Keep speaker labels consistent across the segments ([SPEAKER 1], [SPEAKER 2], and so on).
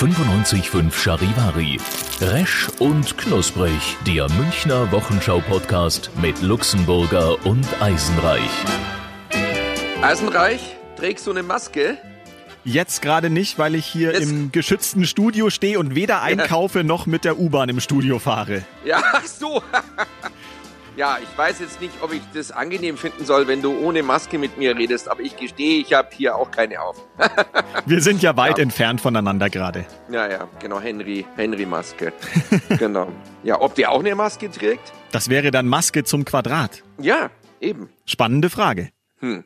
[SPEAKER 1] 95.5 Charivari. Resch und knusprig. Der Münchner Wochenschau-Podcast mit Luxemburger und Eisenreich.
[SPEAKER 2] Eisenreich, trägst du eine Maske?
[SPEAKER 3] Jetzt gerade nicht, weil ich hier
[SPEAKER 2] Jetzt-
[SPEAKER 3] im geschützten Studio stehe und weder einkaufe noch mit der U-Bahn im Studio fahre.
[SPEAKER 2] Ja, ach so. ja, ich weiß jetzt nicht, ob ich das angenehm finden soll, wenn du ohne Maske mit mir redest, aber ich gestehe, ich habe hier auch keine auf.
[SPEAKER 3] Wir sind ja weit entfernt voneinander gerade.
[SPEAKER 2] Ja, ja, genau, Henry, Henry Maske. genau. Ja, ob der auch eine Maske trägt?
[SPEAKER 3] Das wäre dann Maske zum Quadrat.
[SPEAKER 2] Ja, eben.
[SPEAKER 3] Spannende Frage.
[SPEAKER 2] Hm.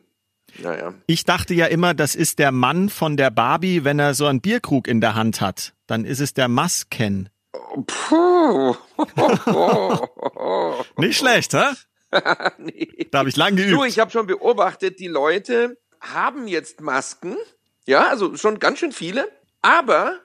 [SPEAKER 2] Naja.
[SPEAKER 3] Ich dachte ja immer, das ist der Mann von der Barbie, wenn er so einen Bierkrug in der Hand hat. Dann ist es der Masken.
[SPEAKER 2] Puh.
[SPEAKER 3] Nicht schlecht, hä?
[SPEAKER 2] nee.
[SPEAKER 3] Da habe ich lang
[SPEAKER 2] Du,
[SPEAKER 3] geübt.
[SPEAKER 2] ich habe schon beobachtet, die Leute haben jetzt Masken. Ja, also schon ganz schön viele. Aber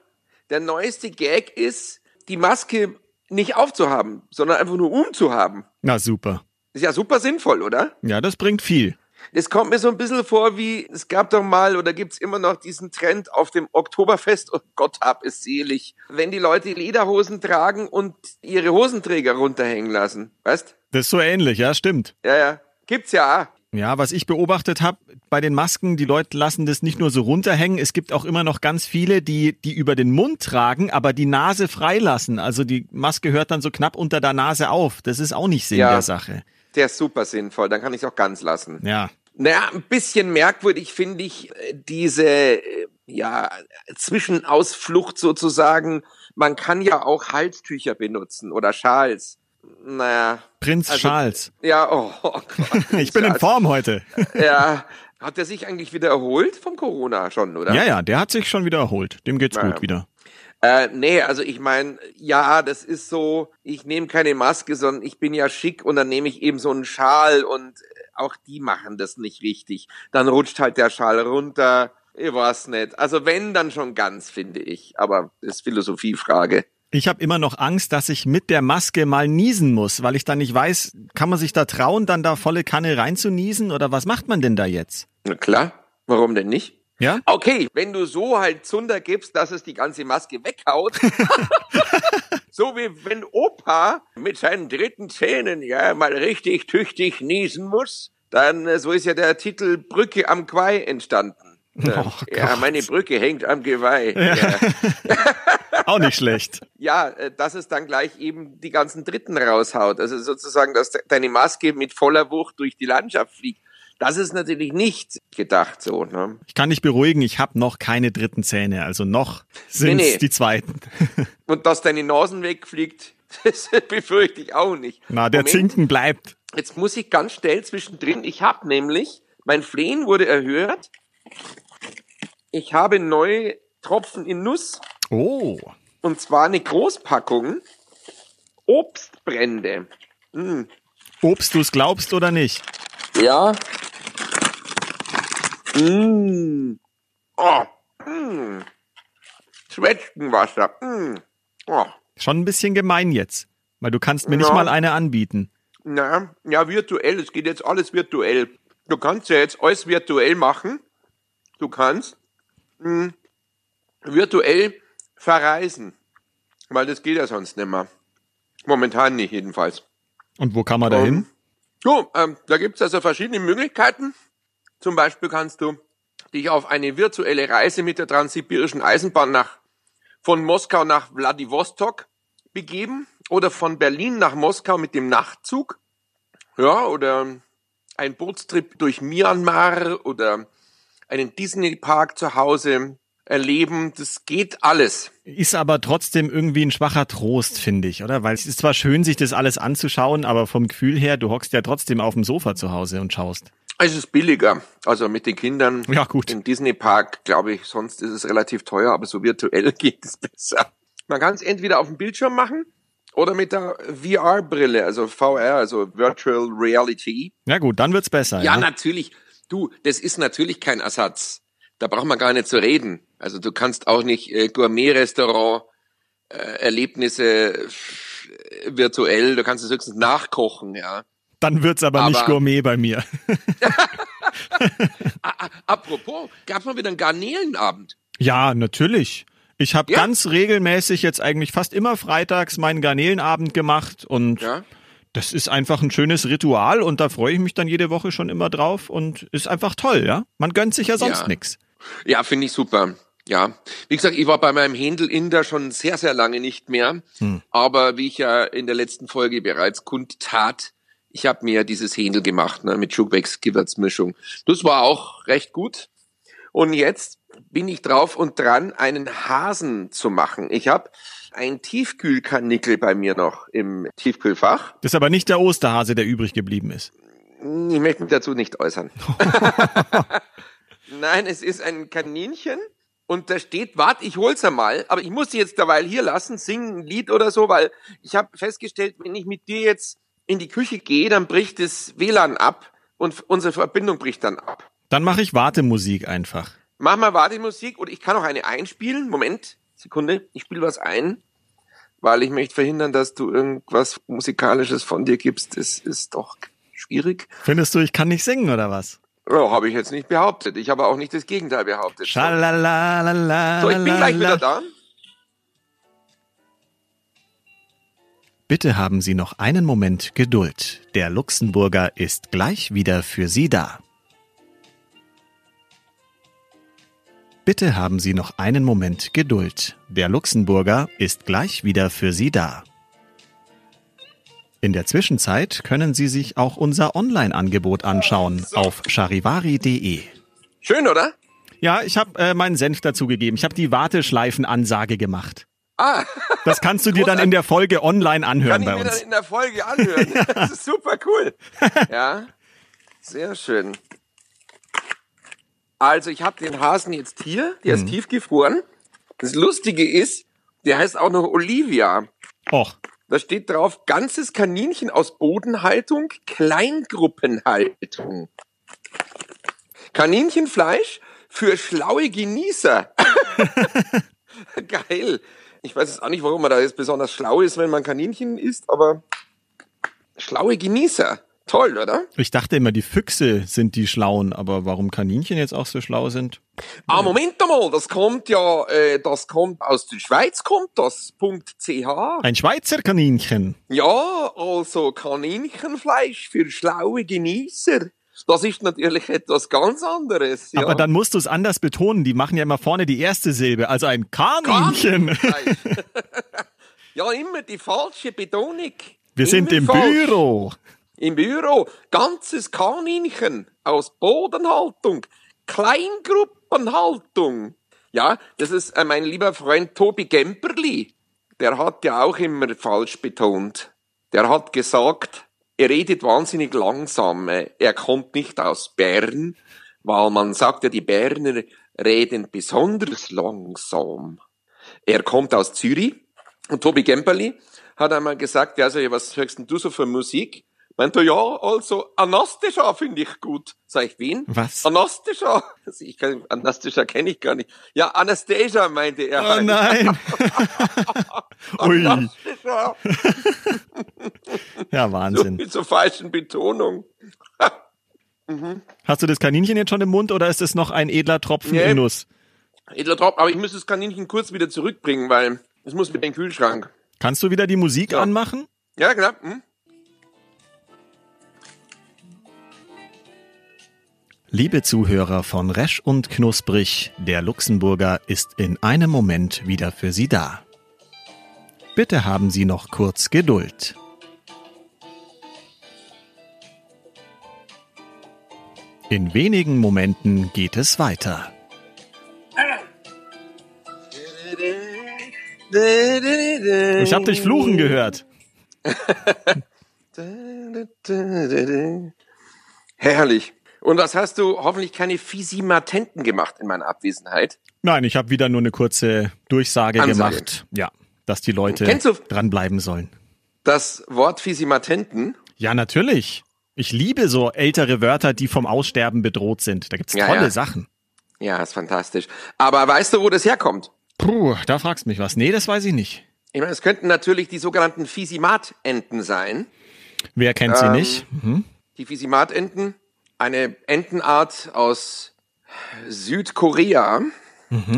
[SPEAKER 2] der neueste Gag ist, die Maske nicht aufzuhaben, sondern einfach nur umzuhaben.
[SPEAKER 3] Na super.
[SPEAKER 2] Ist ja super sinnvoll, oder?
[SPEAKER 3] Ja, das bringt viel.
[SPEAKER 2] Das kommt mir so ein bisschen vor wie, es gab doch mal oder gibt's immer noch diesen Trend auf dem Oktoberfest, oh Gott hab es selig, wenn die Leute Lederhosen tragen und ihre Hosenträger runterhängen lassen. Weißt?
[SPEAKER 3] Das ist so ähnlich, ja, stimmt.
[SPEAKER 2] Ja, ja. Gibt's ja.
[SPEAKER 3] Ja, was ich beobachtet habe bei den Masken, die Leute lassen das nicht nur so runterhängen, es gibt auch immer noch ganz viele, die die über den Mund tragen, aber die Nase freilassen. Also die Maske hört dann so knapp unter der Nase auf. Das ist auch nicht Sinn
[SPEAKER 2] Ja.
[SPEAKER 3] der Sache.
[SPEAKER 2] Der ist super sinnvoll, dann kann ich auch ganz lassen.
[SPEAKER 3] Ja.
[SPEAKER 2] Naja, ein bisschen merkwürdig finde ich äh, diese, äh, ja, Zwischenausflucht sozusagen. Man kann ja auch Halstücher benutzen oder Schals. Naja.
[SPEAKER 3] Prinz
[SPEAKER 2] Also-
[SPEAKER 3] Charles.
[SPEAKER 2] Ja, oh, oh Gott.
[SPEAKER 3] Ich bin in
[SPEAKER 2] Schals.
[SPEAKER 3] Form heute.
[SPEAKER 2] Ja. Hat er sich eigentlich wieder erholt vom Corona schon, oder?
[SPEAKER 3] Ja, ja, der hat sich schon wieder erholt. Dem geht's
[SPEAKER 2] Ja.
[SPEAKER 3] gut wieder.
[SPEAKER 2] Äh, nee, also ich meine, ja, das ist so, ich nehme keine Maske, sondern ich bin ja schick und dann nehme ich eben so einen Schal und äh, auch die machen das nicht richtig. Dann rutscht halt der Schal runter. Ich weiß nicht. Also wenn, dann schon ganz, finde ich. Aber das ist Philosophiefrage.
[SPEAKER 3] Ich habe immer noch Angst, dass ich mit der Maske mal niesen muss, weil ich dann nicht weiß, kann man sich da trauen, dann da volle Kanne reinzuniesen oder was macht man denn da jetzt?
[SPEAKER 2] Na klar, warum denn nicht?
[SPEAKER 3] Ja?
[SPEAKER 2] Okay, wenn du so halt Zunder gibst, dass es die ganze Maske weghaut. so wie wenn Opa mit seinen dritten Zähnen ja mal richtig tüchtig niesen muss, dann äh, so ist ja der Titel Brücke am Quai entstanden. Ja,
[SPEAKER 3] Oh
[SPEAKER 2] ja,
[SPEAKER 3] Gott.
[SPEAKER 2] meine Brücke hängt am Geweih. Ja,
[SPEAKER 3] Auch nicht schlecht.
[SPEAKER 2] ja äh, dass es dann gleich eben die ganzen Dritten raushaut. Also sozusagen, dass de- deine Maske mit voller Wucht durch die Landschaft fliegt. Das ist natürlich nicht gedacht so. Ne?
[SPEAKER 3] Ich kann dich beruhigen, ich habe noch keine dritten Zähne, also noch sind
[SPEAKER 2] Nee, nee.
[SPEAKER 3] die zweiten.
[SPEAKER 2] Und dass deine Nasen wegfliegt, das befürchte ich auch nicht.
[SPEAKER 3] Na, der
[SPEAKER 2] Moment,
[SPEAKER 3] Zinken bleibt.
[SPEAKER 2] Jetzt muss ich ganz schnell zwischendrin. Ich habe nämlich, mein Flehen wurde erhört. Ich habe neue Tropfen in Nuss.
[SPEAKER 3] Oh,
[SPEAKER 2] Und zwar eine Großpackung Obstbrände. Mm.
[SPEAKER 3] Obst du's glaubst oder nicht?
[SPEAKER 2] Ja. Mm. Oh. Mm. Zwetschgenwasser. Mm. Oh.
[SPEAKER 3] Schon ein bisschen gemein jetzt, weil du kannst mir nicht
[SPEAKER 2] Ja.
[SPEAKER 3] mal eine anbieten.
[SPEAKER 2] Na, ja, virtuell. Es geht jetzt alles virtuell. Du kannst ja jetzt alles virtuell machen. Du kannst mh, virtuell verreisen. Weil das geht ja sonst nicht mehr. Momentan nicht jedenfalls.
[SPEAKER 3] Und wo kann man da hin?
[SPEAKER 2] So, ähm, da gibt's also verschiedene Möglichkeiten. Zum Beispiel kannst du dich auf eine virtuelle Reise mit der Transsibirischen Eisenbahn nach, von Moskau nach Wladiwostok begeben oder von Berlin nach Moskau mit dem Nachtzug. Ja, oder ein Bootstrip durch Myanmar oder einen Disney-Park zu Hause erleben. Das geht alles.
[SPEAKER 3] Ist aber trotzdem irgendwie ein schwacher Trost, finde ich, oder? Weil es ist zwar schön, sich das alles anzuschauen, aber vom Gefühl her, du hockst ja trotzdem auf dem Sofa zu Hause und schaust.
[SPEAKER 2] Es ist billiger. Also mit den Kindern
[SPEAKER 3] Ja, gut.
[SPEAKER 2] im Disney Park, glaube ich, sonst ist es relativ teuer, aber so virtuell geht es besser. Man kann es entweder auf dem Bildschirm machen oder mit der VR-Brille, also VR, also Virtual Reality.
[SPEAKER 3] Ja gut, dann wird's besser.
[SPEAKER 2] Ja,
[SPEAKER 3] Ja,
[SPEAKER 2] natürlich. Du, das ist natürlich kein Ersatz. Da braucht man gar nicht zu reden. Also du kannst auch nicht äh, Gourmet-Restaurant äh, Erlebnisse äh, virtuell, du kannst es höchstens nachkochen, ja.
[SPEAKER 3] Dann wird's aber, nicht
[SPEAKER 2] Aber-
[SPEAKER 3] Gourmet bei mir.
[SPEAKER 2] Apropos, gab's mal wieder einen Garnelenabend.
[SPEAKER 3] Ja, natürlich. Ich habe
[SPEAKER 2] Ja?
[SPEAKER 3] ganz regelmäßig jetzt eigentlich fast immer freitags meinen Garnelenabend gemacht und
[SPEAKER 2] Ja.
[SPEAKER 3] das ist einfach ein schönes Ritual und da freue ich mich dann jede Woche schon immer drauf und ist einfach toll, ja? Man gönnt sich ja sonst
[SPEAKER 2] Ja.
[SPEAKER 3] nix.
[SPEAKER 2] Ja, finde ich super. Ja, wie gesagt, ich war bei meinem Händel Inder schon sehr, sehr lange nicht mehr. Aber wie ich ja in der letzten Folge bereits kundtat, ich habe mir dieses Händel gemacht ne, mit Schubwechs-Gewürzmischung. Das war auch recht gut. Und jetzt bin ich drauf und dran, einen Hasen zu machen. Ich habe ein Tiefkühlkanickel bei mir noch im Tiefkühlfach.
[SPEAKER 3] Das ist aber nicht der Osterhase, der übrig geblieben ist.
[SPEAKER 2] Ich möchte mich dazu nicht äußern. Nein, es ist ein Kaninchen und da steht, warte, ich hol's einmal, aber ich muss sie jetzt derweil hier lassen, singen ein Lied oder so, weil ich habe festgestellt, wenn ich mit dir jetzt in die Küche gehe, dann bricht das WLAN ab und unsere Verbindung bricht dann ab.
[SPEAKER 3] Dann mache ich Wartemusik einfach.
[SPEAKER 2] Mach mal Wartemusik und ich kann auch eine einspielen. Moment, Sekunde, ich spiele was ein, weil ich möchte verhindern, dass du irgendwas musikalisches von dir gibst. Das ist doch schwierig.
[SPEAKER 3] Findest du, ich kann nicht singen oder was?
[SPEAKER 2] Ja, habe ich jetzt nicht behauptet. Ich habe auch nicht das Gegenteil behauptet. So, ich bin gleich wieder da.
[SPEAKER 3] Bitte haben Sie noch einen Moment Geduld. Der Luxemburger ist gleich wieder für Sie da. Bitte haben Sie noch einen Moment Geduld. Der Luxemburger ist gleich wieder für Sie da. In der Zwischenzeit können Sie sich auch unser Online-Angebot anschauen auf charivari.de.
[SPEAKER 2] Schön, oder?
[SPEAKER 3] Ja, ich habe äh, meinen Senf dazugegeben. Ich habe die Warteschleifen-Ansage gemacht.
[SPEAKER 2] Ah,
[SPEAKER 3] Das kannst du dir dann in der Folge online
[SPEAKER 2] kann
[SPEAKER 3] anhören
[SPEAKER 2] ich
[SPEAKER 3] bei
[SPEAKER 2] mir dann
[SPEAKER 3] uns.
[SPEAKER 2] in der Folge anhören. Das ist super cool. Ja, sehr schön. Also ich habe den Hasen jetzt hier, der
[SPEAKER 3] Mhm.
[SPEAKER 2] ist tiefgefroren. Das Lustige ist, der heißt auch noch Olivia.
[SPEAKER 3] Och,
[SPEAKER 2] Da steht drauf, ganzes Kaninchen aus Bodenhaltung, Kleingruppenhaltung. Kaninchenfleisch für schlaue Genießer. Geil. Ich weiß jetzt auch nicht, warum man da jetzt besonders schlau ist, wenn man Kaninchen isst, aber schlaue Genießer. Toll, oder?
[SPEAKER 3] ich dachte immer, die Füchse sind die Schlauen, aber warum Kaninchen jetzt auch so schlau sind?
[SPEAKER 2] Ah, Moment einmal, das kommt ja, äh, das kommt aus der Schweiz, kommt das, .ch.
[SPEAKER 3] Ein Schweizer Kaninchen.
[SPEAKER 2] Ja, also Kaninchenfleisch für schlaue Genießer. Das ist natürlich etwas ganz anderes. Ja.
[SPEAKER 3] Aber dann musst du es anders betonen. Die machen ja immer vorne die erste Silbe, also ein Kaninchen.
[SPEAKER 2] Ja, immer die falsche Betonung.
[SPEAKER 3] Wir sind
[SPEAKER 2] Immer
[SPEAKER 3] im
[SPEAKER 2] falsch.
[SPEAKER 3] Büro.
[SPEAKER 2] Im Büro. Ganzes Kaninchen aus Bodenhaltung. Kleingruppenhaltung. Ja, das ist äh, mein lieber Freund Tobi Gemperli. Der hat ja auch immer falsch betont. Der hat gesagt, er redet wahnsinnig langsam. Er kommt nicht aus Bern, weil man sagt ja, die Berner reden besonders langsam. Er kommt aus Zürich und Tobi Gemperli hat einmal gesagt, ja, also, was hörst denn du so für Musik? Meint er, ja, also Anastasia finde ich gut. Sag ich, wen?
[SPEAKER 3] Was?
[SPEAKER 2] Anastasia. Ich kann, Anastasia kenne ich gar nicht. Ja, Anastasia meinte er.
[SPEAKER 3] Oh
[SPEAKER 2] halt.
[SPEAKER 3] nein. Ui.
[SPEAKER 2] Anastasia.
[SPEAKER 3] Ja,
[SPEAKER 2] So,
[SPEAKER 3] Wahnsinn.
[SPEAKER 2] mit so falschen Betonung.
[SPEAKER 3] Hast du das Kaninchen jetzt schon im Mund oder ist es noch ein edler Tropfen
[SPEAKER 2] Nee.
[SPEAKER 3] in Nuss?
[SPEAKER 2] Edler Drop, aber ich muss das Kaninchen kurz wieder zurückbringen, weil es muss mit in den Kühlschrank.
[SPEAKER 3] Kannst du wieder die Musik
[SPEAKER 2] Ja.
[SPEAKER 3] anmachen?
[SPEAKER 2] Ja, genau. Hm?
[SPEAKER 3] Liebe Zuhörer von Resch und Knusprig, der Luxemburger ist in einem Moment wieder für Sie da. Bitte haben Sie noch kurz Geduld. In wenigen Momenten geht es weiter. Ich habe dich fluchen gehört.
[SPEAKER 2] Herrlich. Und was hast du hoffentlich keine Fisimatenten gemacht in meiner Abwesenheit?
[SPEAKER 3] Nein, ich habe wieder nur eine kurze Durchsage
[SPEAKER 2] Ansage.
[SPEAKER 3] gemacht. Ja, dass die Leute
[SPEAKER 2] Kennst du-
[SPEAKER 3] dranbleiben sollen.
[SPEAKER 2] Das Wort Fisimatenten,
[SPEAKER 3] Ja, natürlich. Ich liebe so ältere Wörter, die vom Aussterben bedroht sind. Da gibt's
[SPEAKER 2] Ja,
[SPEAKER 3] tolle
[SPEAKER 2] ja.
[SPEAKER 3] Sachen.
[SPEAKER 2] ja, ist fantastisch. Aber weißt du, wo das herkommt?
[SPEAKER 3] Puh, da fragst mich was. Nee, das weiß ich nicht.
[SPEAKER 2] Ich meine, es könnten natürlich die sogenannten Fisimatenten sein.
[SPEAKER 3] Wer kennt sie
[SPEAKER 2] Ähm,
[SPEAKER 3] nicht? Mhm.
[SPEAKER 2] Die Fisimatenten, eine Entenart aus Südkorea.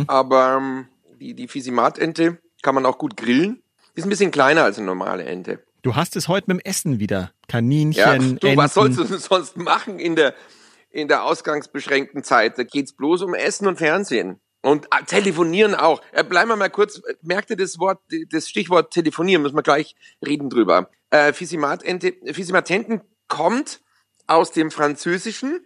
[SPEAKER 2] Aber ähm, die, die Fisimatente kann man auch gut grillen. Die ist ein bisschen kleiner als eine normale Ente.
[SPEAKER 3] Du hast es heute mit dem Essen wieder. Kaninchen,
[SPEAKER 2] Ja, du,
[SPEAKER 3] Enten.
[SPEAKER 2] was sollst du sonst machen in der, in der ausgangsbeschränkten Zeit? Da geht's bloß um Essen und Fernsehen. Und ah, telefonieren auch. Äh, bleiben wir mal kurz, äh, merkt ihr das Wort, das Stichwort telefonieren, müssen wir gleich reden drüber. Äh, Fisimatente, Fisimatenten kommt aus dem Französischen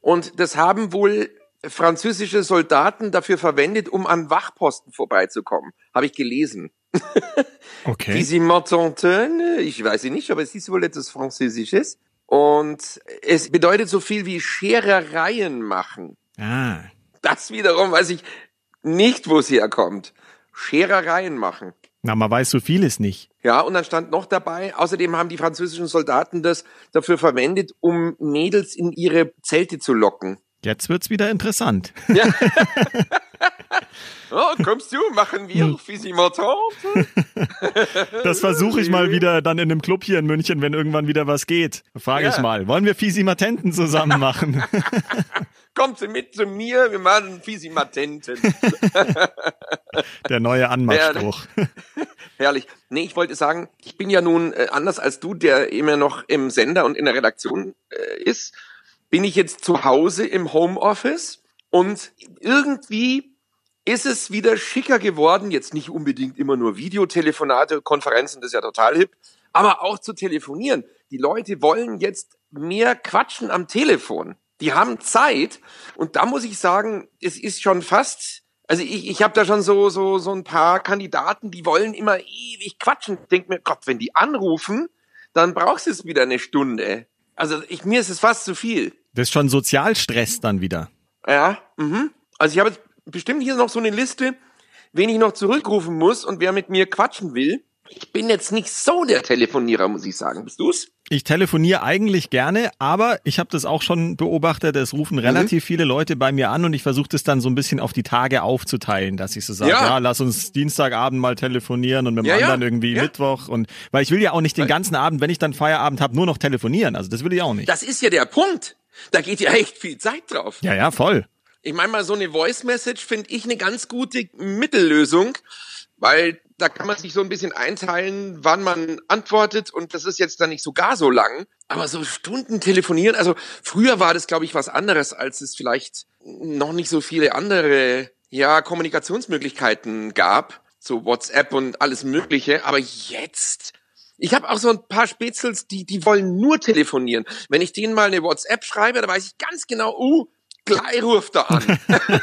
[SPEAKER 2] und das haben wohl französische Soldaten dafür verwendet, um an Wachposten vorbeizukommen. Habe ich gelesen.
[SPEAKER 3] Okay.
[SPEAKER 2] Fisimatenten, ich weiß sie nicht, aber es ist wohl etwas Französisches. Und es bedeutet so viel wie Scherereien machen.
[SPEAKER 3] Ah.
[SPEAKER 2] Das wiederum weiß ich nicht, wo es herkommt. Scherereien machen.
[SPEAKER 3] Na, man weiß so vieles nicht.
[SPEAKER 2] Ja, und dann stand noch dabei, außerdem haben die französischen Soldaten das dafür verwendet, um Mädels in ihre Zelte zu locken.
[SPEAKER 3] Jetzt wird's wieder interessant.
[SPEAKER 2] Ja. oh, kommst du, machen wir Fisimatenten?
[SPEAKER 3] Das versuche ich mal wieder dann in einem Club hier in München, wenn irgendwann wieder was geht. Frage
[SPEAKER 2] Ja.
[SPEAKER 3] ich mal, wollen wir Fisimatenten zusammen machen?
[SPEAKER 2] Kommt sie mit zu mir, wir machen Fisimatenten.
[SPEAKER 3] Der neue Anmachspruch.
[SPEAKER 2] Herrlich. Nee, ich wollte sagen, ich bin ja nun äh, anders als du, der immer noch im Sender und in der Redaktion äh, ist, bin ich jetzt zu Hause im Homeoffice und irgendwie ist es wieder schicker geworden, jetzt nicht unbedingt immer nur Videotelefonate, Konferenzen, das ist ja total hip, aber auch zu telefonieren. Die Leute wollen jetzt mehr quatschen am Telefon. Die haben Zeit und da muss ich sagen, es ist schon fast also ich, ich habe da schon so, so, so ein paar Kandidaten, die wollen immer ewig quatschen. Denk mir, Gott, wenn die anrufen, dann brauchst du es wieder eine Stunde. Also ich, mir ist es fast zu viel.
[SPEAKER 3] Das ist schon Sozialstress dann wieder.
[SPEAKER 2] Ja, mhm. Also ich habe jetzt bestimmt hier noch so eine Liste, wen ich noch zurückrufen muss und wer mit mir quatschen will. Ich bin jetzt nicht so der Telefonierer, muss ich sagen. Bist du's?
[SPEAKER 3] Ich telefoniere eigentlich gerne, aber ich habe das auch schon beobachtet. Es
[SPEAKER 2] Mhm.
[SPEAKER 3] rufen relativ viele Leute bei mir an und ich versuche das dann so ein bisschen auf die Tage aufzuteilen, dass ich so sage, ja.
[SPEAKER 2] Ja.
[SPEAKER 3] lass uns Dienstagabend mal telefonieren und mit dem
[SPEAKER 2] Ja, ja.
[SPEAKER 3] anderen irgendwie
[SPEAKER 2] Ja.
[SPEAKER 3] Mittwoch und weil ich will ja auch nicht den ganzen Abend, wenn ich dann Feierabend habe, nur noch telefonieren. Also das will ich auch nicht.
[SPEAKER 2] Das ist ja der Punkt. Da geht ja echt viel Zeit drauf.
[SPEAKER 3] Ja, ja, voll.
[SPEAKER 2] Ich meine mal, so eine Voice Message finde ich eine ganz gute Mittellösung, weil da kann man sich so ein bisschen einteilen, wann man antwortet und das ist jetzt dann nicht so gar so lang. Aber so Stunden telefonieren, also früher war das, glaube ich, was anderes, als es vielleicht noch nicht so viele andere, ja, Kommunikationsmöglichkeiten gab, so WhatsApp und alles Mögliche. Aber jetzt, ich habe auch so ein paar Spätzels, die, die wollen nur telefonieren. Wenn ich denen mal eine WhatsApp schreibe, dann weiß ich ganz genau, uh, gleich ruft er an.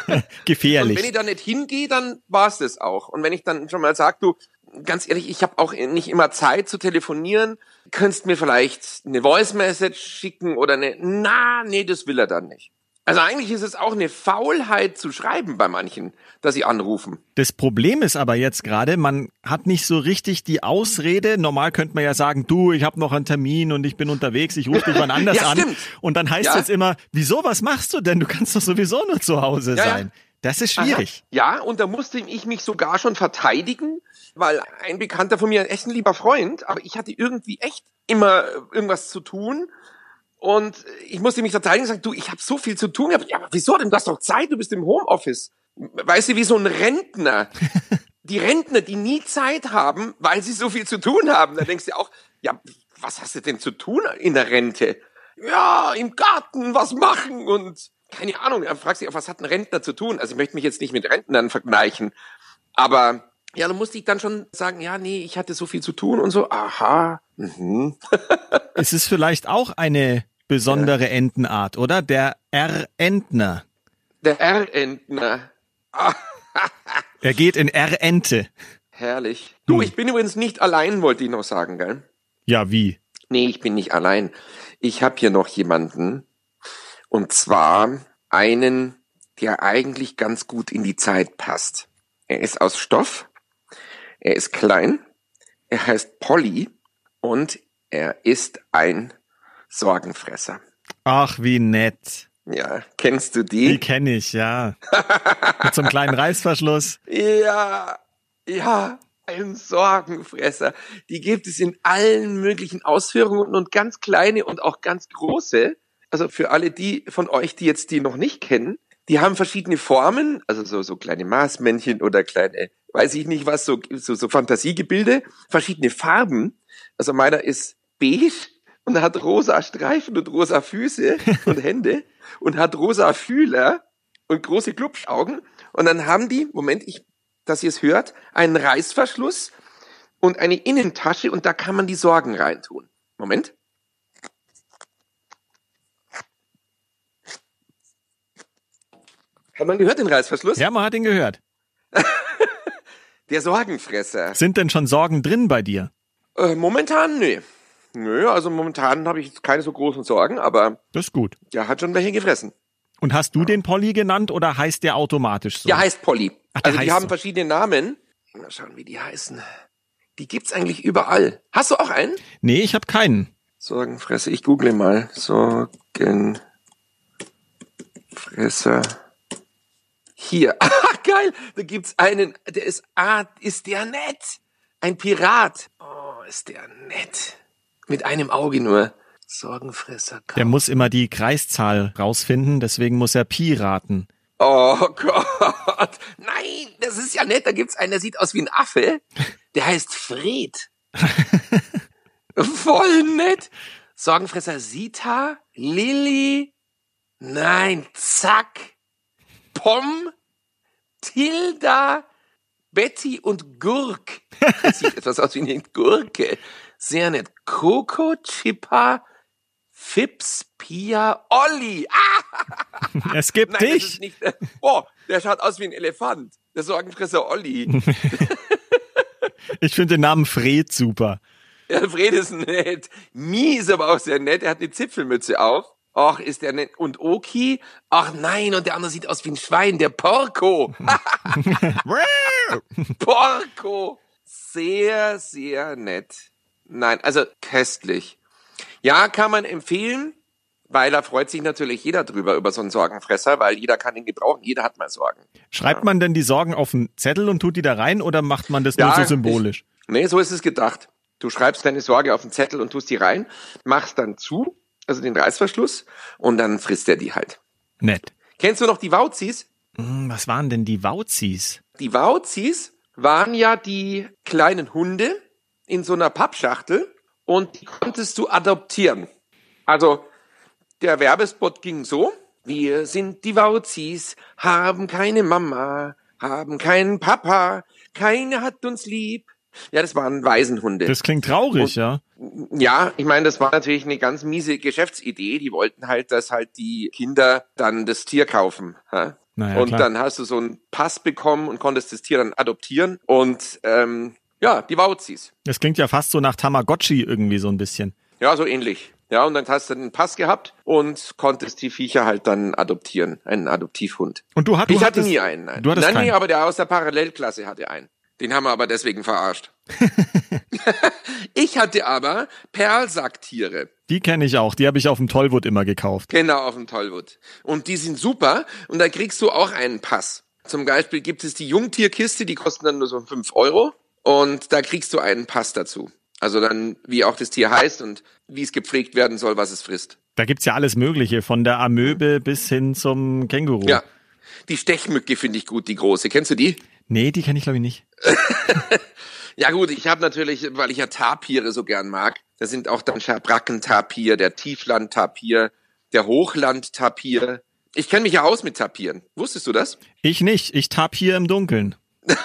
[SPEAKER 2] Und
[SPEAKER 3] Gefährlich.
[SPEAKER 2] wenn ich da nicht hingehe, dann war's das auch. Und wenn ich dann schon mal sag, du, ganz ehrlich, ich habe auch nicht immer Zeit zu telefonieren, könntest mir vielleicht eine Voice Message schicken oder eine, na, nee, das will er dann nicht. Also eigentlich ist es auch eine Faulheit zu schreiben bei manchen, dass sie anrufen.
[SPEAKER 3] Das Problem ist aber jetzt gerade, man hat nicht so richtig die Ausrede. Normal könnte man ja sagen, du, ich habe noch einen Termin und ich bin unterwegs, ich rufe dich wann anders
[SPEAKER 2] Ja,
[SPEAKER 3] an.
[SPEAKER 2] stimmt.
[SPEAKER 3] Und dann heißt
[SPEAKER 2] Ja.
[SPEAKER 3] es immer, wieso, was machst du denn? Du kannst doch sowieso nur zu Hause
[SPEAKER 2] Ja,
[SPEAKER 3] sein. Das ist schwierig.
[SPEAKER 2] Ja, und da musste ich mich sogar schon verteidigen, weil ein Bekannter von mir, ein lieber Freund, aber ich hatte irgendwie echt immer irgendwas zu tun. Und ich musste mich verteidigen und sagen, du, ich habe so viel zu tun. gehabt. Ja, aber wieso denn? Du hast doch Zeit, du bist im Homeoffice. Weißt du, wie so ein Rentner. Die Rentner, die nie Zeit haben, weil sie so viel zu tun haben. Da denkst du auch, ja, was hast du denn zu tun in der Rente? Ja, im Garten was machen und keine Ahnung. Er fragt sich, was hat ein Rentner zu tun? Also ich möchte mich jetzt nicht mit Rentnern vergleichen. Aber ja, da musste ich dann schon sagen, ja, nee, ich hatte so viel zu tun und so. Aha. Mhm.
[SPEAKER 3] Es ist vielleicht auch eine besondere Entenart, oder? Der R-Entner.
[SPEAKER 2] Der R-Entner.
[SPEAKER 3] Er geht in R-Ente.
[SPEAKER 2] herrlich. Du, ich bin übrigens nicht allein, wollte ich noch sagen, gell?
[SPEAKER 3] Ja, wie?
[SPEAKER 2] Nee, ich bin nicht allein. Ich habe hier noch jemanden. Und zwar einen, der eigentlich ganz gut in die Zeit passt. Er ist aus Stoff, er ist klein, er heißt Polly und er ist ein Sorgenfresser.
[SPEAKER 3] Ach, wie nett.
[SPEAKER 2] Ja, kennst du
[SPEAKER 3] Die
[SPEAKER 2] die?
[SPEAKER 3] kenne ich, ja. Mit so einem kleinen Reißverschluss.
[SPEAKER 2] Ja, ja, ein Sorgenfresser. Die gibt es in allen möglichen Ausführungen und ganz kleine und auch ganz große. Also für alle die von euch, die jetzt die noch nicht kennen, die haben verschiedene Formen, also so, so kleine Maßmännchen oder kleine, weiß ich nicht was, so, so, so Fantasiegebilde, verschiedene Farben. Also meiner ist beige und hat rosa Streifen und rosa Füße und Hände und hat rosa Fühler und große Glubschaugen. Und dann haben die, Moment, ich, dass ihr es hört, einen Reißverschluss und eine Innentasche und da kann man die Sorgen reintun. Moment. Hat man gehört den Reißverschluss?
[SPEAKER 3] Ja, man hat ihn gehört.
[SPEAKER 2] Der Sorgenfresser.
[SPEAKER 3] Sind denn schon Sorgen drin bei dir?
[SPEAKER 2] Äh, momentan, nö. Nö, also momentan habe ich jetzt keine so großen Sorgen, aber
[SPEAKER 3] Das ist gut.
[SPEAKER 2] der hat schon welche gefressen.
[SPEAKER 3] Und hast du den Polly genannt oder heißt der automatisch so?
[SPEAKER 2] Der heißt Polly.
[SPEAKER 3] Ach, der
[SPEAKER 2] also die
[SPEAKER 3] heißt
[SPEAKER 2] haben
[SPEAKER 3] so.
[SPEAKER 2] verschiedene Namen. Mal schauen, wie die heißen. Die gibt's eigentlich überall. Hast du auch einen?
[SPEAKER 3] Nee, ich habe keinen.
[SPEAKER 2] Sorgenfresser, ich google mal. Sorgenfresser. Hier. Ah, geil. Da gibt's einen, der ist, ah, ist der nett. Ein Pirat. Oh, ist der nett. Mit einem Auge nur. Sorgenfresser.
[SPEAKER 3] Der muss immer die Kreiszahl rausfinden, deswegen muss er Pi raten.
[SPEAKER 2] Oh Gott. Nein, das ist ja nett. Da gibt's einen, der sieht aus wie ein Affe. Der heißt Fred. Voll nett. Sorgenfresser Sita, Lilly, nein, Zack, Pom, Tilda, Betty und Gurk. Das sieht etwas aus wie eine Gurke. Sehr nett. Coco, Chippa, Fips, Pia, Olli. Ah!
[SPEAKER 3] Es gibt
[SPEAKER 2] Nein,
[SPEAKER 3] dich.
[SPEAKER 2] nicht. Boah, der schaut aus wie ein Elefant. Der Sorgenfresser Olli.
[SPEAKER 3] Ich finde den Namen Fred super.
[SPEAKER 2] Ja, Fred ist nett. Mi ist aber auch sehr nett. Er hat eine Zipfelmütze auf. Ach, ist der nett. Und Oki? Ach nein, und der andere sieht aus wie ein Schwein. Der Porco. Porco. Sehr, sehr nett. Nein, also köstlich. Ja, kann man empfehlen, weil da freut sich natürlich jeder drüber, über so einen Sorgenfresser, weil jeder kann ihn gebrauchen. Jeder hat mal Sorgen.
[SPEAKER 3] Schreibt man denn die Sorgen auf einen Zettel und tut die da rein oder macht man das nur
[SPEAKER 2] Ja,
[SPEAKER 3] so symbolisch?
[SPEAKER 2] Nee, so ist es gedacht. Du schreibst deine Sorge auf den Zettel und tust die rein, machst dann zu, also den Reißverschluss, und dann frisst er die halt.
[SPEAKER 3] Nett.
[SPEAKER 2] Kennst du noch die Wauzis?
[SPEAKER 3] Hm, was waren denn die Wauzis?
[SPEAKER 2] Die Wauzis waren ja die kleinen Hunde in so einer Pappschachtel und die konntest du adoptieren. Also der Werbespot ging so, wir sind die Wauzis, haben keine Mama, haben keinen Papa, keiner hat uns lieb. Ja, das waren Waisenhunde.
[SPEAKER 3] Das klingt traurig, ja.
[SPEAKER 2] Ja, ich meine, das war natürlich eine ganz miese Geschäftsidee. Die wollten halt, dass halt die Kinder dann das Tier kaufen. Ha?
[SPEAKER 3] Naja,
[SPEAKER 2] und
[SPEAKER 3] klar.
[SPEAKER 2] dann hast du so einen Pass bekommen und konntest das Tier dann adoptieren. Und ähm, ja, die Wauzis.
[SPEAKER 3] Das klingt ja fast so nach Tamagotchi irgendwie so ein bisschen.
[SPEAKER 2] Ja, so ähnlich. Ja, und dann hast du einen Pass gehabt und konntest die Viecher halt dann adoptieren, einen Adoptivhund.
[SPEAKER 3] Und du, hat- du
[SPEAKER 2] ich hatte nie einen. Nein,
[SPEAKER 3] Du hattest
[SPEAKER 2] nein nee,
[SPEAKER 3] keinen.
[SPEAKER 2] aber der aus der Parallelklasse hatte einen. Den haben wir aber deswegen verarscht. ich hatte aber Perlsacktiere.
[SPEAKER 3] Die kenne ich auch. Die habe ich auf dem Tollwood immer gekauft.
[SPEAKER 2] Genau, auf dem Tollwood. Und die sind super und da kriegst du auch einen Pass. Zum Beispiel gibt es die Jungtierkiste, die kosten dann nur so 5 Euro und da kriegst du einen Pass dazu. Also dann, wie auch das Tier heißt und wie es gepflegt werden soll, was es frisst.
[SPEAKER 3] Da gibt's ja alles Mögliche, von der Amöbe bis hin zum Känguru.
[SPEAKER 2] Ja. Die Stechmücke finde ich gut, die große. Kennst du die?
[SPEAKER 3] Nee, die kenne ich glaube ich nicht.
[SPEAKER 2] Ja gut, ich habe natürlich, weil ich ja Tapire so gern mag, da sind auch dann Schabrackentapir, der Tieflandtapir, der Hochlandtapir. Ich kenne mich ja aus mit Tapiren. Wusstest du das?
[SPEAKER 3] Ich nicht. Ich tapp hier im Dunkeln.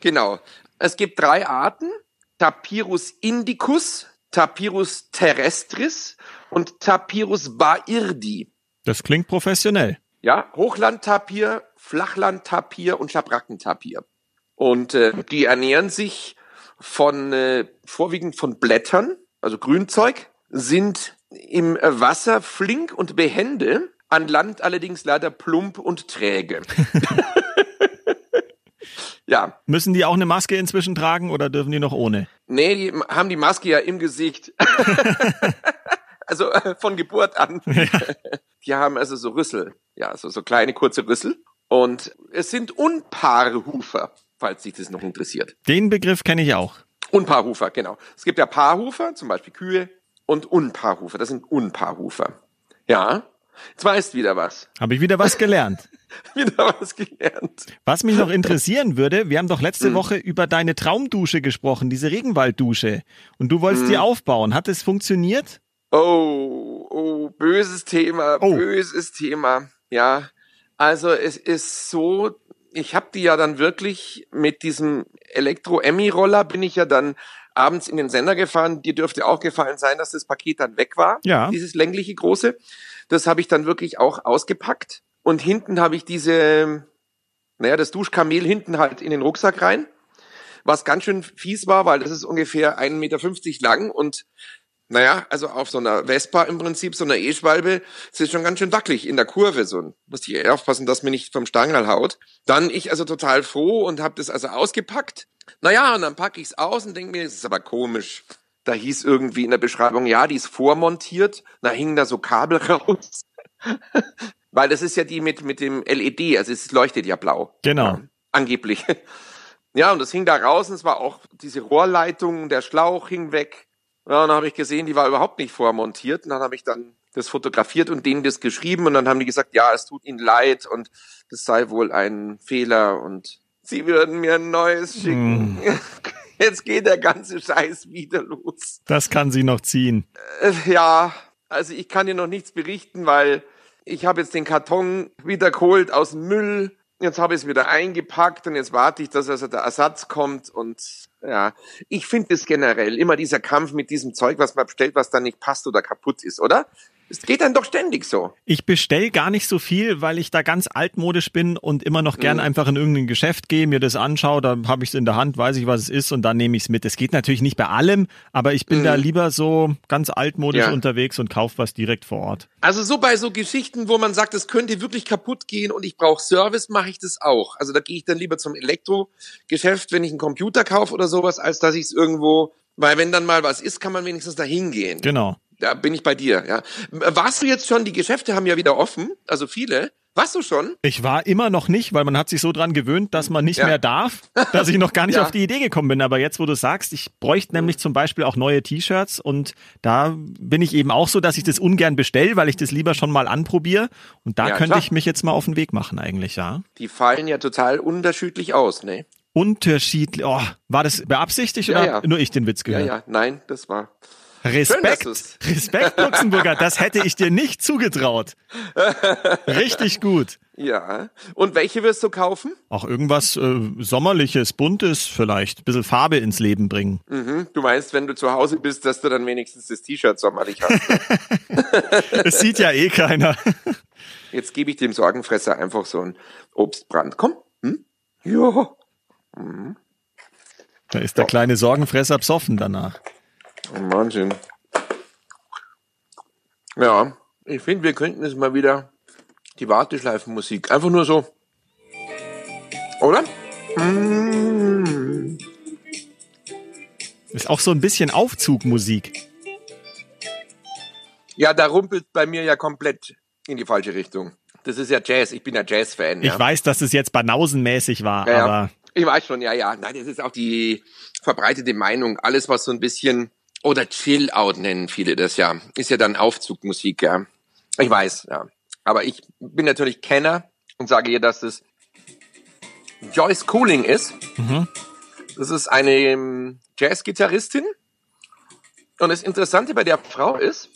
[SPEAKER 2] Genau. Es gibt drei Arten. Tapirus indicus, Tapirus terrestris und Tapirus bairdi.
[SPEAKER 3] Das klingt professionell.
[SPEAKER 2] Ja, Hochlandtapir, Flachlandtapir und Schabrackentapir. Und äh, die ernähren sich von äh, vorwiegend von Blättern, also Grünzeug, sind im Wasser flink und behende An Land allerdings leider plump und träge. ja.
[SPEAKER 3] Müssen die auch eine Maske inzwischen tragen oder dürfen die noch ohne?
[SPEAKER 2] Nee, die haben die Maske ja im Gesicht. also äh, von Geburt an. Ja. Die haben also so Rüssel, ja, also so kleine kurze Rüssel. Und es sind Unpaarhufer, falls sich das noch interessiert.
[SPEAKER 3] Den Begriff kenne ich auch.
[SPEAKER 2] Unpaarhufer, genau. Es gibt ja Paarhufer, zum Beispiel Kühe, und Unpaarhufer. Das sind Unpaarhufer. Ja, jetzt weißt wieder was.
[SPEAKER 3] Habe ich wieder was gelernt.
[SPEAKER 2] wieder was gelernt.
[SPEAKER 3] Was mich noch interessieren würde, wir haben doch letzte hm. Woche über deine Traumdusche gesprochen, diese Regenwalddusche. Und du wolltest hm. die aufbauen. Hat es funktioniert?
[SPEAKER 2] Oh, oh, böses Thema, oh. böses Thema. Ja, also es ist so, ich habe die ja dann wirklich mit diesem Elektro-Emmy-Roller bin ich ja dann abends in den Sender gefahren. Dir dürfte auch gefallen sein, dass das Paket dann weg war.
[SPEAKER 3] Ja.
[SPEAKER 2] Dieses längliche große. Das habe ich dann wirklich auch ausgepackt. Und hinten habe ich diese, naja, das Duschkamel hinten halt in den Rucksack rein. Was ganz schön fies war, weil das ist ungefähr 1,50 Meter lang und naja, also auf so einer Vespa im Prinzip, so einer E-Schwalbe, ist es schon ganz schön wackelig in der Kurve. So muss ich aufpassen, dass mir nicht vom Stangerl haut. Dann ich also total froh und habe das also ausgepackt. Naja, und dann packe ich's aus und denke mir, das ist aber komisch. Da hieß irgendwie in der Beschreibung, ja, die ist vormontiert. Da hingen da so Kabel raus. Weil das ist ja die mit, mit dem LED, also es leuchtet ja blau.
[SPEAKER 3] Genau.
[SPEAKER 2] Ja, angeblich. Ja, und das hing da raus und es war auch diese Rohrleitung, der Schlauch hing weg. Ja, und dann habe ich gesehen, die war überhaupt nicht vormontiert. Und dann habe ich dann das fotografiert und denen das geschrieben. Und dann haben die gesagt, ja, es tut ihnen leid und das sei wohl ein Fehler und sie würden mir ein neues schicken. Mm. Jetzt geht der ganze Scheiß wieder los.
[SPEAKER 3] Das kann sie noch ziehen.
[SPEAKER 2] Äh, ja, also ich kann dir noch nichts berichten, weil ich habe jetzt den Karton wieder geholt aus dem Müll Jetzt habe ich es wieder eingepackt und jetzt warte ich, dass also der Ersatz kommt und ja, ich finde es generell immer dieser Kampf mit diesem Zeug, was man bestellt, was dann nicht passt oder kaputt ist, oder? Es geht dann doch ständig so.
[SPEAKER 3] Ich bestell gar nicht so viel, weil ich da ganz altmodisch bin und immer noch gern mhm. einfach in irgendein Geschäft gehe, mir das anschaue, da habe ich es in der Hand, weiß ich, was es ist und dann nehme ich es mit. Es geht natürlich nicht bei allem, aber ich bin mhm. da lieber so ganz altmodisch ja. unterwegs und kaufe was direkt vor Ort.
[SPEAKER 2] Also so bei so Geschichten, wo man sagt, es könnte wirklich kaputt gehen und ich brauche Service, mache ich das auch. Also da gehe ich dann lieber zum Elektrogeschäft, wenn ich einen Computer kaufe oder sowas, als dass ich es irgendwo weil wenn dann mal was ist, kann man wenigstens da hingehen.
[SPEAKER 3] Genau.
[SPEAKER 2] Da bin ich bei dir, ja. Warst du jetzt schon, die Geschäfte haben ja wieder offen, also viele. Warst du schon?
[SPEAKER 3] Ich war immer noch nicht, weil man hat sich so dran gewöhnt, dass man nicht ja. mehr darf, dass ich noch gar nicht ja. auf die Idee gekommen bin. Aber jetzt, wo du sagst, ich bräuchte nämlich zum Beispiel auch neue T-Shirts und da bin ich eben auch so, dass ich das ungern bestelle, weil ich das lieber schon mal anprobiere. Und da ja, könnte klar. ich mich jetzt mal auf den Weg machen eigentlich, ja.
[SPEAKER 2] Die fallen ja total unterschiedlich aus, ne?
[SPEAKER 3] Unterschiedlich. Oh, war das beabsichtigt oder nur ich den Witz gehört?
[SPEAKER 2] Ja, ja, nein, das war.
[SPEAKER 3] Respekt, Schön, Respekt, Luxemburger, das hätte ich dir nicht zugetraut. Richtig gut.
[SPEAKER 2] Ja. Und welche wirst du kaufen?
[SPEAKER 3] Auch irgendwas äh, Sommerliches, Buntes vielleicht. Ein bisschen Farbe ins Leben bringen.
[SPEAKER 2] Mhm. Du meinst, wenn du zu Hause bist, dass du dann wenigstens das T-Shirt sommerlich hast.
[SPEAKER 3] Es sieht ja eh keiner.
[SPEAKER 2] Jetzt gebe ich dem Sorgenfresser einfach so einen Obstbrand. Komm. Hm? Ja. Mhm.
[SPEAKER 3] Da ist der kleine Sorgenfresser psoffen danach.
[SPEAKER 2] Wahnsinn. Ja, ich finde, wir könnten jetzt mal wieder die Warteschleifenmusik. Einfach nur so. Oder? Mm.
[SPEAKER 3] Ist auch so ein bisschen Aufzugmusik.
[SPEAKER 2] Ja, da rumpelt bei mir ja komplett in die falsche Richtung. Das ist ja Jazz. Ich bin ja Jazz-Fan.
[SPEAKER 3] Ja. Ich weiß, dass es jetzt banausenmäßig war, ja, aber.
[SPEAKER 2] Ich weiß schon, ja, ja. Nein, das ist auch die verbreitete Meinung. Alles, was so ein bisschen oder Chill-Out nennen viele das ja. Ist ja dann Aufzugmusik, ja. Ich weiß, ja. Aber ich bin natürlich Kenner und sage ihr, dass es Joyce Cooling ist. Mhm. Das ist eine ähm, Jazz-Gitarristin. Und das Interessante bei der Frau ist,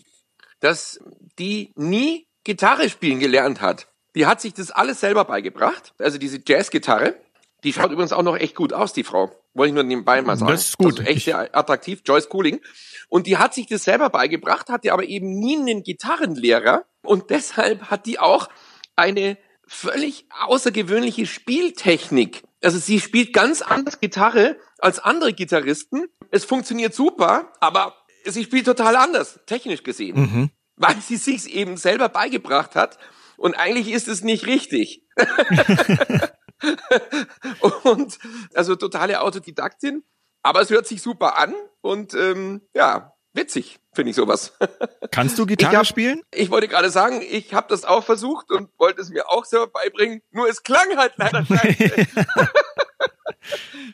[SPEAKER 2] dass die nie Gitarre spielen gelernt hat. Die hat sich das alles selber beigebracht. Also diese Jazz-Gitarre. Die schaut übrigens auch noch echt gut aus, die Frau. Wollte ich nur nebenbei mal sagen.
[SPEAKER 3] Das ist gut.
[SPEAKER 2] Also echt sehr attraktiv, Joyce Cooling. Und die hat sich das selber beigebracht, hatte aber eben nie einen Gitarrenlehrer. Und deshalb hat die auch eine völlig außergewöhnliche Spieltechnik. Also sie spielt ganz anders Gitarre als andere Gitarristen. Es funktioniert super, aber sie spielt total anders, technisch gesehen. Mhm. Weil sie sich eben selber beigebracht hat Und eigentlich ist es nicht richtig. und also totale Autodidaktin, aber es hört sich super an und ähm, ja, witzig finde ich sowas.
[SPEAKER 3] Kannst du Gitarre
[SPEAKER 2] ich hab,
[SPEAKER 3] spielen?
[SPEAKER 2] Ich wollte gerade sagen, ich habe das auch versucht und wollte es mir auch selber beibringen, nur es klang halt leider scheiße.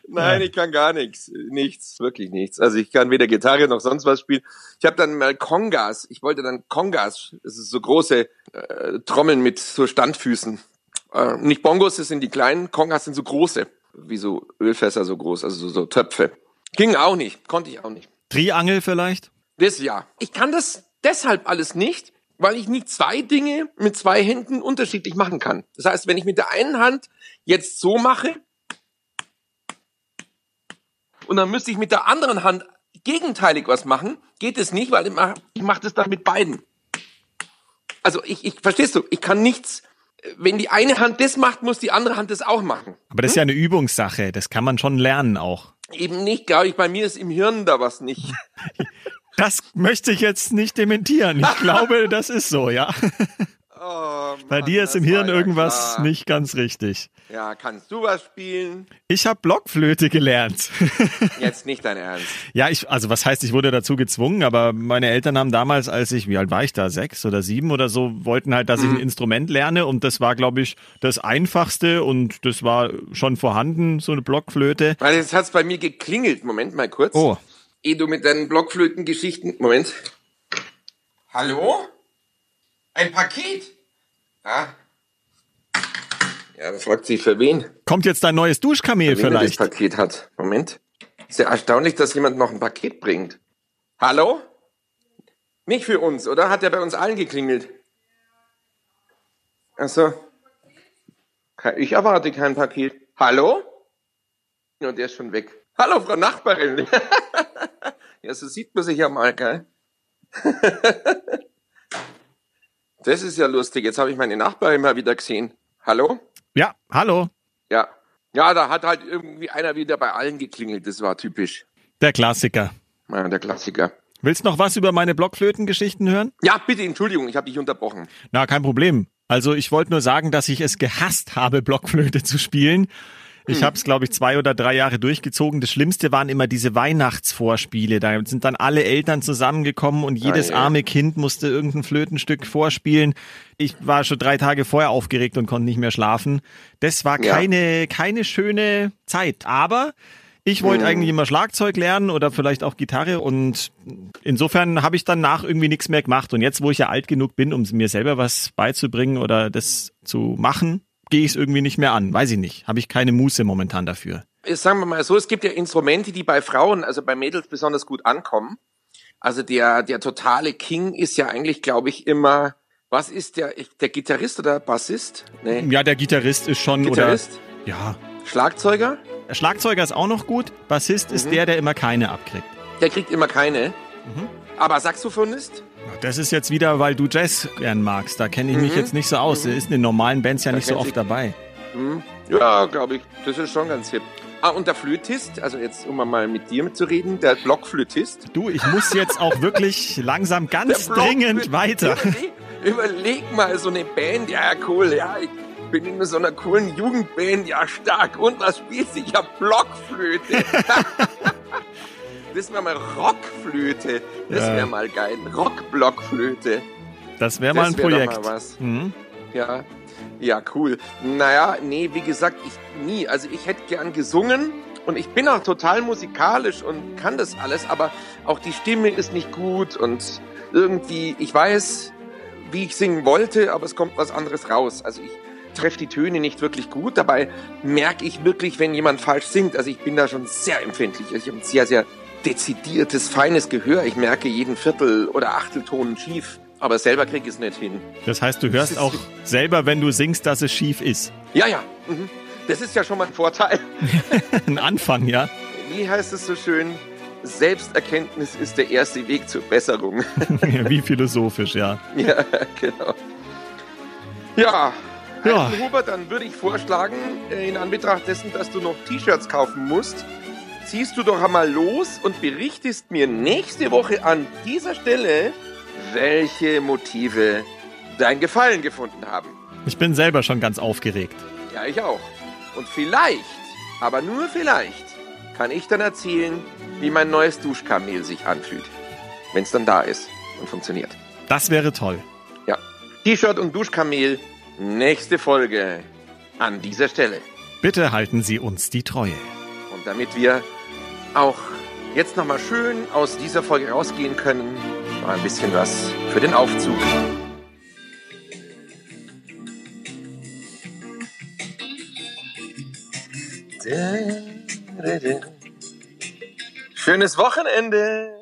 [SPEAKER 2] Nein, ja. ich kann gar nichts. Nichts, wirklich nichts. Also ich kann weder Gitarre noch sonst was spielen. Ich habe dann mal Kongas. Ich wollte dann Kongas. Das ist so große äh, Trommeln mit so Standfüßen. Äh, nicht Bongos, das sind die kleinen. Kongas sind so große. Wie so Ölfässer so groß, also so, so Töpfe. Ging auch nicht. Konnte ich auch nicht.
[SPEAKER 3] Triangel vielleicht?
[SPEAKER 2] Das ja. Ich kann das deshalb alles nicht, weil ich nicht zwei Dinge mit zwei Händen unterschiedlich machen kann. Das heißt, wenn ich mit der einen Hand jetzt so mache, und dann müsste ich mit der anderen Hand gegenteilig was machen, geht es nicht, weil ich mache mach das dann mit beiden. Also ich, ich, verstehst du, ich kann nichts, wenn die eine Hand das macht, muss die andere Hand das auch machen.
[SPEAKER 3] Aber das ist ja eine Übungssache, das kann man schon lernen auch.
[SPEAKER 2] Eben nicht, glaube ich, bei mir ist im Hirn da was nicht.
[SPEAKER 3] Das möchte ich jetzt nicht dementieren. Ich glaube, das ist so, ja. Oh, Mann, Bei dir ist im Hirn ja irgendwas klar. nicht ganz richtig.
[SPEAKER 2] Ja, kannst du was spielen?
[SPEAKER 3] Ich habe Blockflöte gelernt.
[SPEAKER 2] Jetzt nicht dein Ernst.
[SPEAKER 3] ja, ich, also was heißt, ich wurde dazu gezwungen, aber meine Eltern haben damals, als ich, wie alt war ich da, sechs oder sieben oder so, wollten halt, dass mhm. ich ein mhm. Instrument lerne und das war, glaube ich, das einfachste und das war schon vorhanden, so eine Blockflöte.
[SPEAKER 2] Weil jetzt hat's bei mir geklingelt. Moment mal kurz. Oh. Ehe du mit deinen Blockflötengeschichten. Moment. Hallo? Ein Paket? Ja, ja, das fragt sich für wen.
[SPEAKER 3] Kommt jetzt dein neues Duschkamel für vielleicht?
[SPEAKER 2] das Paket hat. Moment. Ist ja erstaunlich, dass jemand noch ein Paket bringt. Hallo? Nicht für uns, oder? Hat er bei uns allen geklingelt? Ach so. Ich erwarte kein Paket. Hallo? Und der ist schon weg. Hallo, Frau Nachbarin. ja, so sieht man sich ja mal, gell? das ist ja lustig. Jetzt habe ich meine Nachbarin mal wieder gesehen. Hallo?
[SPEAKER 3] Ja, hallo.
[SPEAKER 2] Ja. Ja, da hat halt irgendwie einer wieder bei allen geklingelt. Das war typisch.
[SPEAKER 3] Der Klassiker.
[SPEAKER 2] Ja, der Klassiker.
[SPEAKER 3] Willst noch was über meine Blockflötengeschichten hören?
[SPEAKER 2] Ja, bitte, Entschuldigung, ich habe dich unterbrochen.
[SPEAKER 3] Na, kein Problem. Also ich wollte nur sagen, dass ich es gehasst habe, Blockflöte zu spielen. Ich hm. habe es, glaube ich, zwei oder drei Jahre durchgezogen. Das Schlimmste waren immer diese Weihnachtsvorspiele. Da sind dann alle Eltern zusammengekommen und jedes ah, ja. arme Kind musste irgendein Flötenstück vorspielen. Ich war schon drei Tage vorher aufgeregt und konnte nicht mehr schlafen. Das war keine, ja. keine schöne Zeit. Aber ich wollte mhm. eigentlich immer Schlagzeug lernen oder vielleicht auch Gitarre und insofern habe ich danach irgendwie nichts mehr gemacht. Und jetzt, wo ich ja alt genug bin, um mir selber was beizubringen oder das zu machen, gehe ich es irgendwie nicht mehr an. Weiß ich nicht. Habe ich keine Muße momentan dafür.
[SPEAKER 2] Sagen wir mal so, es gibt ja Instrumente, die bei Frauen, also bei Mädels besonders gut ankommen. Also der, der totale King ist ja eigentlich, glaube ich, immer, was ist der, der Gitarrist oder Bassist?
[SPEAKER 3] Nee. Ja, der Gitarrist ist schon,
[SPEAKER 2] Gitarrist?
[SPEAKER 3] oder, ja.
[SPEAKER 2] Schlagzeuger?
[SPEAKER 3] Der Schlagzeuger ist auch noch gut. Bassist mhm. ist der, der immer keine abkriegt.
[SPEAKER 2] Der kriegt immer keine. Mhm. Aber Saxophonist?
[SPEAKER 3] Das ist jetzt wieder, weil du Jazz gern magst. Da kenne ich mich mhm. jetzt nicht so aus. Mhm. Ist in den normalen Bands ja da nicht so oft ich. dabei.
[SPEAKER 2] Mhm. Ja, glaube ich. Das ist schon ganz hip. Ah, und der Flötist, also jetzt, um mal mit dir zu reden, der Blockflötist.
[SPEAKER 3] Du, ich muss jetzt auch wirklich langsam ganz dringend weiter.
[SPEAKER 2] Überleg, überleg, mal, so eine Band, ja, cool, ja, ich bin in so einer coolen Jugendband, ja, stark. Und was spielst du? Hab Blockflöte. Das wäre mal Rockflöte. Das wäre ja. mal geil. Rockblockflöte.
[SPEAKER 3] Das wäre mal ein wär Projekt.
[SPEAKER 2] Mal was. Mhm. Ja. Ja, cool. Naja, nee, wie gesagt, ich nie. Also ich hätte gern gesungen und ich bin auch total musikalisch und kann das alles, aber auch die Stimme ist nicht gut und irgendwie, ich weiß, wie ich singen wollte, aber es kommt was anderes raus. Also ich treffe die Töne nicht wirklich gut. Dabei merke ich wirklich, wenn jemand falsch singt. Also ich bin da schon sehr empfindlich. Also ich habe ein sehr, sehr dezidiertes, feines Gehör. Ich merke jeden Viertel- oder Achtelton schief. Aber selber krieg ich es nicht hin.
[SPEAKER 3] Das heißt, du hörst auch selber, wenn du singst, dass es schief ist.
[SPEAKER 2] Ja, ja. Mhm. Das ist ja schon mal ein Vorteil.
[SPEAKER 3] ein Anfang, ja.
[SPEAKER 2] Wie heißt es so schön? Selbsterkenntnis ist der erste Weg zur Besserung.
[SPEAKER 3] Wie philosophisch, ja.
[SPEAKER 2] Ja, genau. Ja, ja. Hubert, dann würde ich vorschlagen, äh, in Anbetracht dessen, dass du noch T-Shirts kaufen musst, ziehst du doch einmal los und berichtest mir nächste Woche an dieser Stelle, welche Motive dein Gefallen gefunden haben.
[SPEAKER 3] Ich bin selber schon ganz aufgeregt.
[SPEAKER 2] Ja, ich auch. Und vielleicht, aber nur vielleicht, kann ich dann erzählen, wie mein neues Duschkamel sich anfühlt. Wenn es dann da ist und funktioniert.
[SPEAKER 3] Das wäre toll.
[SPEAKER 2] Ja. T-Shirt und Duschkamel, nächste Folge an dieser Stelle.
[SPEAKER 3] Bitte halten Sie uns die Treue.
[SPEAKER 2] Und damit wir auch jetzt nochmal schön aus dieser Folge rausgehen können, mal ein bisschen was für den Aufzug. Schönes Wochenende.